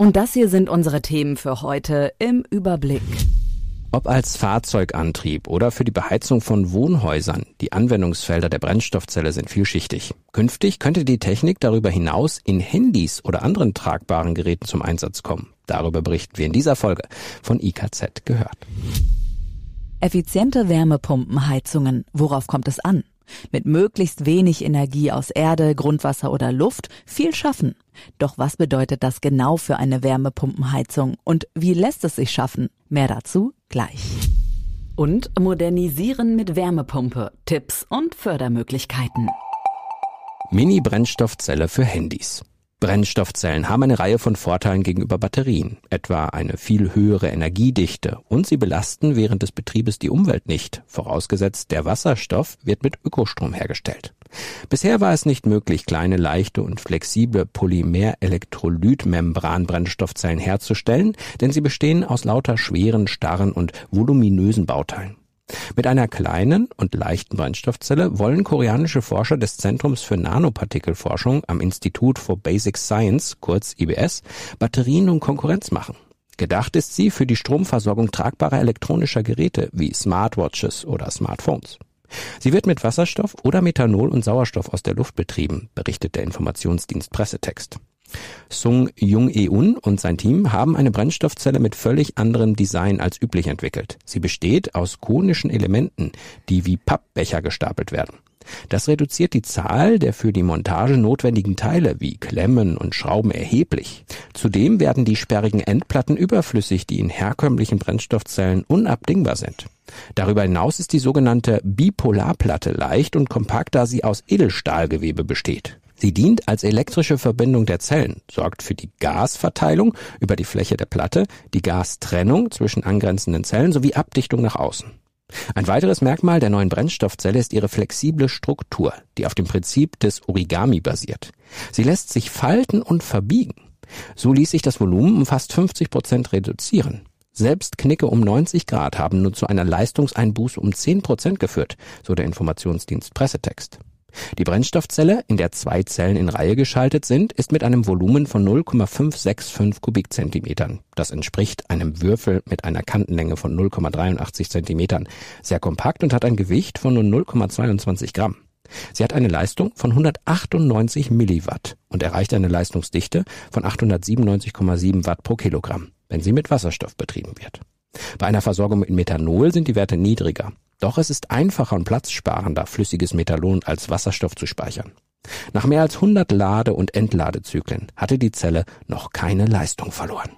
Und das hier sind unsere Themen für heute im Überblick. Ob als Fahrzeugantrieb oder für die Beheizung von Wohnhäusern, die Anwendungsfelder der Brennstoffzelle sind vielschichtig. Künftig könnte die Technik darüber hinaus in Handys oder anderen tragbaren Geräten zum Einsatz kommen. Darüber berichten wir in dieser Folge von IKZ gehört. Effiziente Wärmepumpenheizungen, worauf kommt es an? Mit möglichst wenig Energie aus Erde, Grundwasser oder Luft viel schaffen. Doch was bedeutet das genau für eine Wärmepumpenheizung und wie lässt es sich schaffen? Mehr dazu gleich. Und modernisieren mit Wärmepumpe, Tipps und Fördermöglichkeiten. Mini-Brennstoffzelle für Handys. Brennstoffzellen haben eine Reihe von Vorteilen gegenüber Batterien, etwa eine viel höhere Energiedichte und sie belasten während des Betriebes die Umwelt nicht, vorausgesetzt der Wasserstoff wird mit Ökostrom hergestellt. Bisher war es nicht möglich, kleine, leichte und flexible Polymer-Elektrolyt-Membran-Brennstoffzellen herzustellen, denn sie bestehen aus lauter schweren, starren und voluminösen Bauteilen. Mit einer kleinen und leichten Brennstoffzelle wollen koreanische Forscher des Zentrums für Nanopartikelforschung am Institut for Basic Science, kurz IBS, Batterien nun Konkurrenz machen. Gedacht ist sie für die Stromversorgung tragbarer elektronischer Geräte wie Smartwatches oder Smartphones. Sie wird mit Wasserstoff oder Methanol und Sauerstoff aus der Luft betrieben, berichtet der Informationsdienst Pressetext. Sung Jung Eun und sein Team haben eine Brennstoffzelle mit völlig anderem Design als üblich entwickelt. Sie besteht aus konischen Elementen, die wie Pappbecher gestapelt werden. Das reduziert die Zahl der für die Montage notwendigen Teile wie Klemmen und Schrauben erheblich. Zudem werden die sperrigen Endplatten überflüssig, die in herkömmlichen Brennstoffzellen unabdingbar sind. Darüber hinaus ist die sogenannte Bipolarplatte leicht und kompakt, da sie aus Edelstahlgewebe besteht. Sie dient als elektrische Verbindung der Zellen, sorgt für die Gasverteilung über die Fläche der Platte, die Gastrennung zwischen angrenzenden Zellen sowie Abdichtung nach außen. Ein weiteres Merkmal der neuen Brennstoffzelle ist ihre flexible Struktur, die auf dem Prinzip des Origami basiert. Sie lässt sich falten und verbiegen. So ließ sich das Volumen um fast 50 Prozent reduzieren. Selbst Knicke um 90 Grad haben nur zu einer Leistungseinbuße um 10 Prozent geführt, so der Informationsdienst Pressetext. Die Brennstoffzelle, in der zwei Zellen in Reihe geschaltet sind, ist mit einem Volumen von 0,565 Kubikzentimetern. Das entspricht einem Würfel mit einer Kantenlänge von 0,83 Zentimetern. Sehr kompakt und hat ein Gewicht von nur 0,22 Gramm. Sie hat eine Leistung von 198 Milliwatt und erreicht eine Leistungsdichte von 897,7 Watt pro Kilogramm, wenn sie mit Wasserstoff betrieben wird. Bei einer Versorgung mit Methanol sind die Werte niedriger. Doch es ist einfacher und platzsparender, flüssiges Methanol als Wasserstoff zu speichern. Nach mehr als 100 Lade- und Entladezyklen hatte die Zelle noch keine Leistung verloren.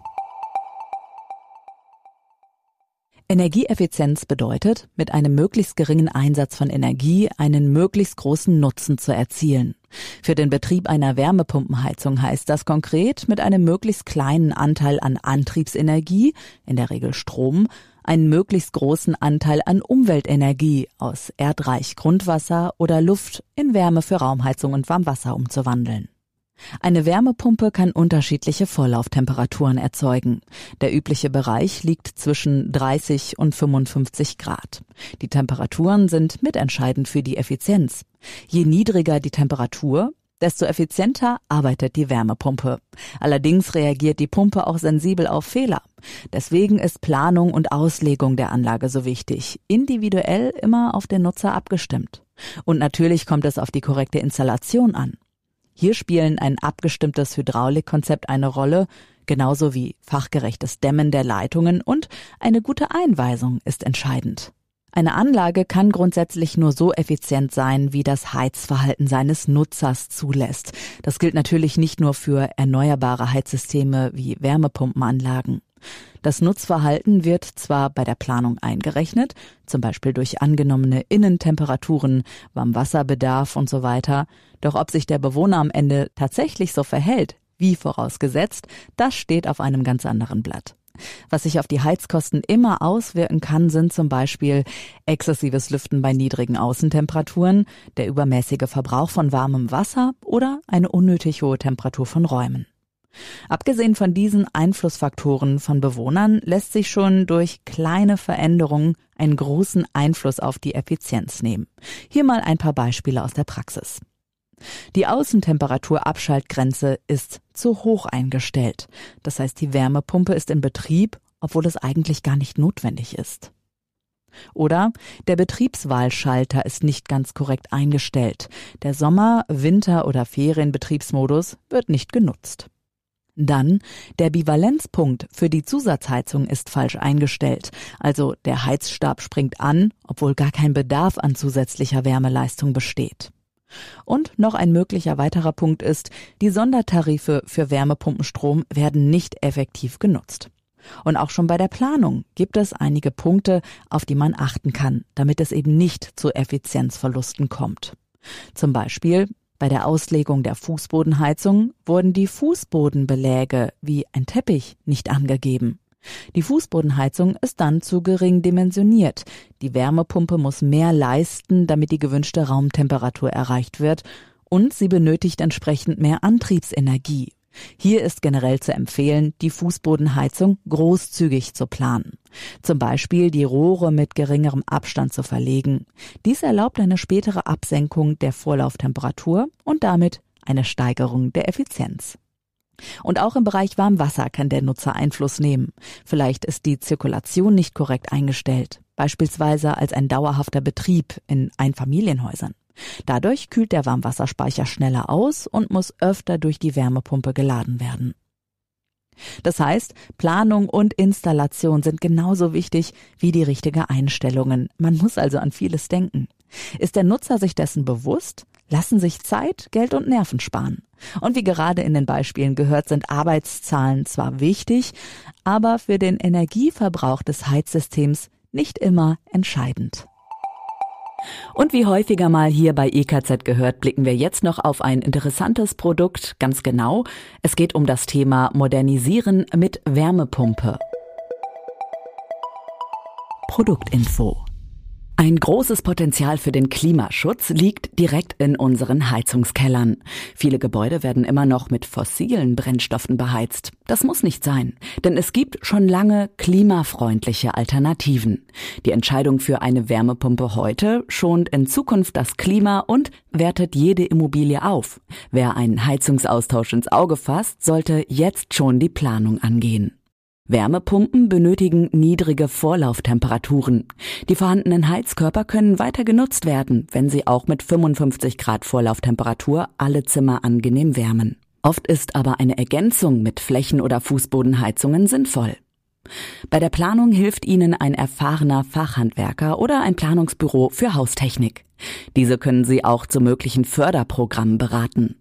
Energieeffizienz bedeutet, mit einem möglichst geringen Einsatz von Energie einen möglichst großen Nutzen zu erzielen. Für den Betrieb einer Wärmepumpenheizung heißt das konkret, mit einem möglichst kleinen Anteil an Antriebsenergie, in der Regel Strom, einen möglichst großen Anteil an Umweltenergie aus Erdreich Grundwasser oder Luft in Wärme für Raumheizung und Warmwasser umzuwandeln. Eine Wärmepumpe kann unterschiedliche Vorlauftemperaturen erzeugen. Der übliche Bereich liegt zwischen 30 und 55 Grad. Die Temperaturen sind mitentscheidend für die Effizienz. Je niedriger die Temperatur, desto effizienter arbeitet die Wärmepumpe. Allerdings reagiert die Pumpe auch sensibel auf Fehler. Deswegen ist Planung und Auslegung der Anlage so wichtig, individuell immer auf den Nutzer abgestimmt. Und natürlich kommt es auf die korrekte Installation an. Hier spielen ein abgestimmtes Hydraulikkonzept eine Rolle, genauso wie fachgerechtes Dämmen der Leitungen und eine gute Einweisung ist entscheidend. Eine Anlage kann grundsätzlich nur so effizient sein, wie das Heizverhalten seines Nutzers zulässt. Das gilt natürlich nicht nur für erneuerbare Heizsysteme wie Wärmepumpenanlagen. Das Nutzverhalten wird zwar bei der Planung eingerechnet, zum Beispiel durch angenommene Innentemperaturen, Warmwasserbedarf und so weiter, doch ob sich der Bewohner am Ende tatsächlich so verhält, wie vorausgesetzt, das steht auf einem ganz anderen Blatt. Was sich auf die Heizkosten immer auswirken kann, sind zum Beispiel exzessives Lüften bei niedrigen Außentemperaturen, der übermäßige Verbrauch von warmem Wasser oder eine unnötig hohe Temperatur von Räumen. Abgesehen von diesen Einflussfaktoren von Bewohnern lässt sich schon durch kleine Veränderungen einen großen Einfluss auf die Effizienz nehmen. Hier mal ein paar Beispiele aus der Praxis. Die Außentemperaturabschaltgrenze ist zu hoch eingestellt. Das heißt, die Wärmepumpe ist in Betrieb, obwohl es eigentlich gar nicht notwendig ist. Oder der Betriebswahlschalter ist nicht ganz korrekt eingestellt. Der Sommer-, Winter- oder Ferienbetriebsmodus wird nicht genutzt. Dann der Bivalenzpunkt für die Zusatzheizung ist falsch eingestellt. Also der Heizstab springt an, obwohl gar kein Bedarf an zusätzlicher Wärmeleistung besteht. Und noch ein möglicher weiterer Punkt ist, die Sondertarife für Wärmepumpenstrom werden nicht effektiv genutzt. Und auch schon bei der Planung gibt es einige Punkte, auf die man achten kann, damit es eben nicht zu Effizienzverlusten kommt. Zum Beispiel bei der Auslegung der Fußbodenheizung wurden die Fußbodenbeläge wie ein Teppich nicht angegeben. Die Fußbodenheizung ist dann zu gering dimensioniert. Die Wärmepumpe muss mehr leisten, damit die gewünschte Raumtemperatur erreicht wird, und sie benötigt entsprechend mehr Antriebsenergie. Hier ist generell zu empfehlen, die Fußbodenheizung großzügig zu planen. Zum Beispiel die Rohre mit geringerem Abstand zu verlegen. Dies erlaubt eine spätere Absenkung der Vorlauftemperatur und damit eine Steigerung der Effizienz. Und auch im Bereich Warmwasser kann der Nutzer Einfluss nehmen. Vielleicht ist die Zirkulation nicht korrekt eingestellt, beispielsweise als ein dauerhafter Betrieb in Einfamilienhäusern. Dadurch kühlt der Warmwasserspeicher schneller aus und muss öfter durch die Wärmepumpe geladen werden. Das heißt, Planung und Installation sind genauso wichtig wie die richtige Einstellungen. Man muss also an vieles denken. Ist der Nutzer sich dessen bewusst, lassen sich Zeit, Geld und Nerven sparen. Und wie gerade in den Beispielen gehört, sind Arbeitszahlen zwar wichtig, aber für den Energieverbrauch des Heizsystems nicht immer entscheidend. Und wie häufiger mal hier bei EKZ gehört, blicken wir jetzt noch auf ein interessantes Produkt, ganz genau. Es geht um das Thema Modernisieren mit Wärmepumpe. Produktinfo ein großes Potenzial für den Klimaschutz liegt direkt in unseren Heizungskellern. Viele Gebäude werden immer noch mit fossilen Brennstoffen beheizt. Das muss nicht sein, denn es gibt schon lange klimafreundliche Alternativen. Die Entscheidung für eine Wärmepumpe heute schont in Zukunft das Klima und wertet jede Immobilie auf. Wer einen Heizungsaustausch ins Auge fasst, sollte jetzt schon die Planung angehen. Wärmepumpen benötigen niedrige Vorlauftemperaturen. Die vorhandenen Heizkörper können weiter genutzt werden, wenn sie auch mit 55 Grad Vorlauftemperatur alle Zimmer angenehm wärmen. Oft ist aber eine Ergänzung mit Flächen- oder Fußbodenheizungen sinnvoll. Bei der Planung hilft Ihnen ein erfahrener Fachhandwerker oder ein Planungsbüro für Haustechnik. Diese können Sie auch zu möglichen Förderprogrammen beraten.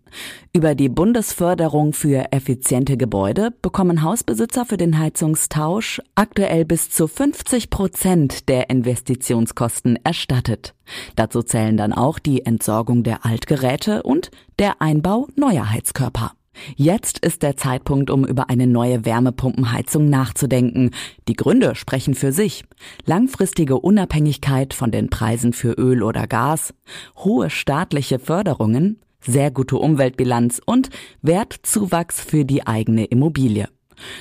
Über die Bundesförderung für effiziente Gebäude bekommen Hausbesitzer für den Heizungstausch aktuell bis zu 50 Prozent der Investitionskosten erstattet. Dazu zählen dann auch die Entsorgung der Altgeräte und der Einbau neuer Heizkörper. Jetzt ist der Zeitpunkt, um über eine neue Wärmepumpenheizung nachzudenken. Die Gründe sprechen für sich. Langfristige Unabhängigkeit von den Preisen für Öl oder Gas, hohe staatliche Förderungen, sehr gute Umweltbilanz und Wertzuwachs für die eigene Immobilie.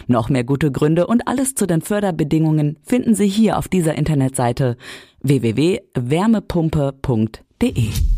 Noch mehr gute Gründe und alles zu den Förderbedingungen finden Sie hier auf dieser Internetseite www.wärmepumpe.de.